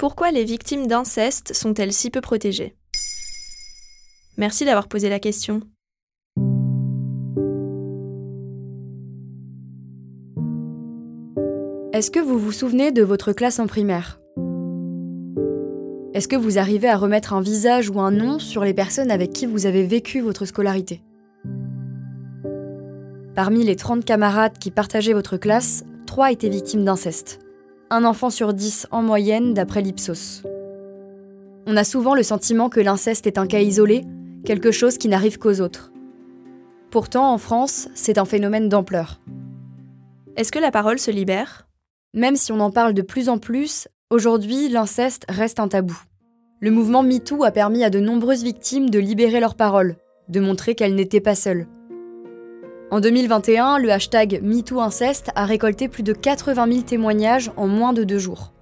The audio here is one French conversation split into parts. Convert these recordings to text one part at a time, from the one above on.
Pourquoi les victimes d'inceste sont-elles si peu protégées? Merci d'avoir posé la question. Est-ce que vous vous souvenez de votre classe en primaire? Est-ce que vous arrivez à remettre un visage ou un nom sur les personnes avec qui vous avez vécu votre scolarité? Parmi les 30 camarades qui partageaient votre classe, 3 étaient victimes d'inceste. Un enfant sur 10 en moyenne d'après l'Ipsos. On a souvent le sentiment que l'inceste est un cas isolé, quelque chose qui n'arrive qu'aux autres. Pourtant, en France, c'est un phénomène d'ampleur. Est-ce que la parole se libère? Même si on en parle de plus en plus, aujourd'hui, l'inceste reste un tabou. Le mouvement MeToo a permis à de nombreuses victimes de libérer leur parole, de montrer qu'elles n'étaient pas seules. En 2021, le hashtag MeTooInceste a récolté plus de 80 000 témoignages en moins de deux jours.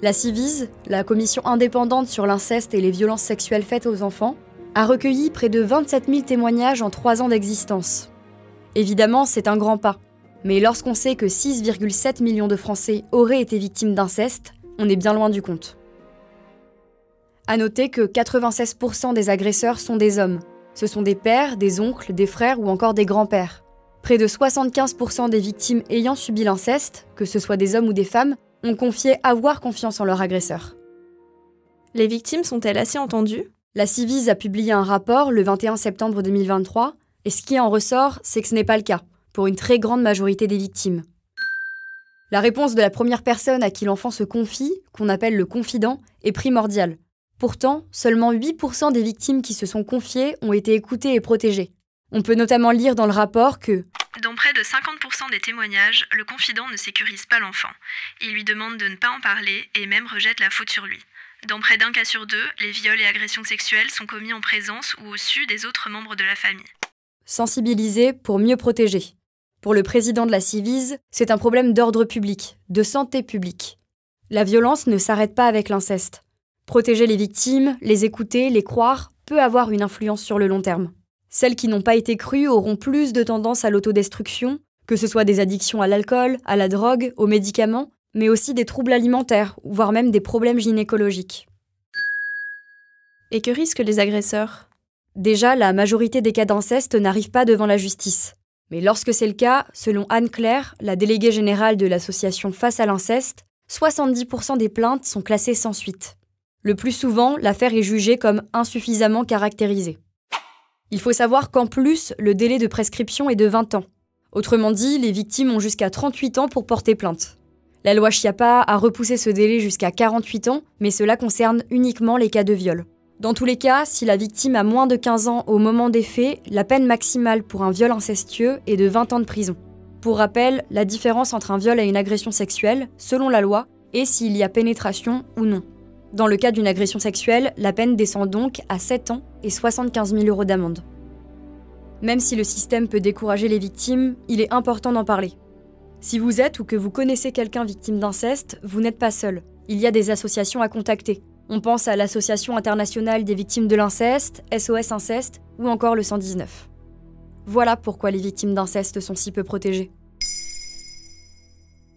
La CIVIS, la commission indépendante sur l'inceste et les violences sexuelles faites aux enfants, a recueilli près de 27 000 témoignages en trois ans d'existence. Évidemment, c'est un grand pas, mais lorsqu'on sait que 6,7 millions de Français auraient été victimes d'inceste, on est bien loin du compte. À noter que 96% des agresseurs sont des hommes. Ce sont des pères, des oncles, des frères ou encore des grands-pères. Près de 75% des victimes ayant subi l'inceste, que ce soit des hommes ou des femmes, ont confié avoir confiance en leur agresseur. Les victimes sont-elles assez entendues? La Civise a publié un rapport le 21 septembre 2023, et ce qui en ressort, c'est que ce n'est pas le cas, pour une très grande majorité des victimes. La réponse de la première personne à qui l'enfant se confie, qu'on appelle le confident, est primordiale. Pourtant, seulement 8% des victimes qui se sont confiées ont été écoutées et protégées. On peut notamment lire dans le rapport que dans près de 50% des témoignages, le confident ne sécurise pas l'enfant. Il lui demande de ne pas en parler et même rejette la faute sur lui. Dans près d'un cas sur deux, les viols et agressions sexuelles sont commis en présence ou au su des autres membres de la famille. Sensibiliser pour mieux protéger. Pour le président de la Civise, c'est un problème d'ordre public, de santé publique. La violence ne s'arrête pas avec l'inceste. Protéger les victimes, les écouter, les croire, peut avoir une influence sur le long terme. Celles qui n'ont pas été crues auront plus de tendance à l'autodestruction, que ce soit des addictions à l'alcool, à la drogue, aux médicaments, mais aussi des troubles alimentaires, voire même des problèmes gynécologiques. Et que risquent les agresseurs? Déjà, la majorité des cas d'inceste n'arrivent pas devant la justice. Mais lorsque c'est le cas, selon Anne-Claire, la déléguée générale de l'association Face à l'inceste, 70% des plaintes sont classées sans suite. Le plus souvent, l'affaire est jugée comme insuffisamment caractérisée. Il faut savoir qu'en plus, le délai de prescription est de 20 ans. Autrement dit, les victimes ont jusqu'à 38 ans pour porter plainte. La loi Chiappa a repoussé ce délai jusqu'à 48 ans, mais cela concerne uniquement les cas de viol. Dans tous les cas, si la victime a moins de 15 ans au moment des faits, la peine maximale pour un viol incestueux est de 20 ans de prison. Pour rappel, la différence entre un viol et une agression sexuelle, selon la loi, est s'il y a pénétration ou non. Dans le cas d'une agression sexuelle, la peine descend donc à 7 ans et 75 000 euros d'amende. Même si le système peut décourager les victimes, il est important d'en parler. Si vous êtes ou que vous connaissez quelqu'un victime d'inceste, vous n'êtes pas seul. Il y a des associations à contacter. On pense à l'Association internationale des victimes de l'inceste, SOS Inceste ou encore le 119. Voilà pourquoi les victimes d'inceste sont si peu protégées.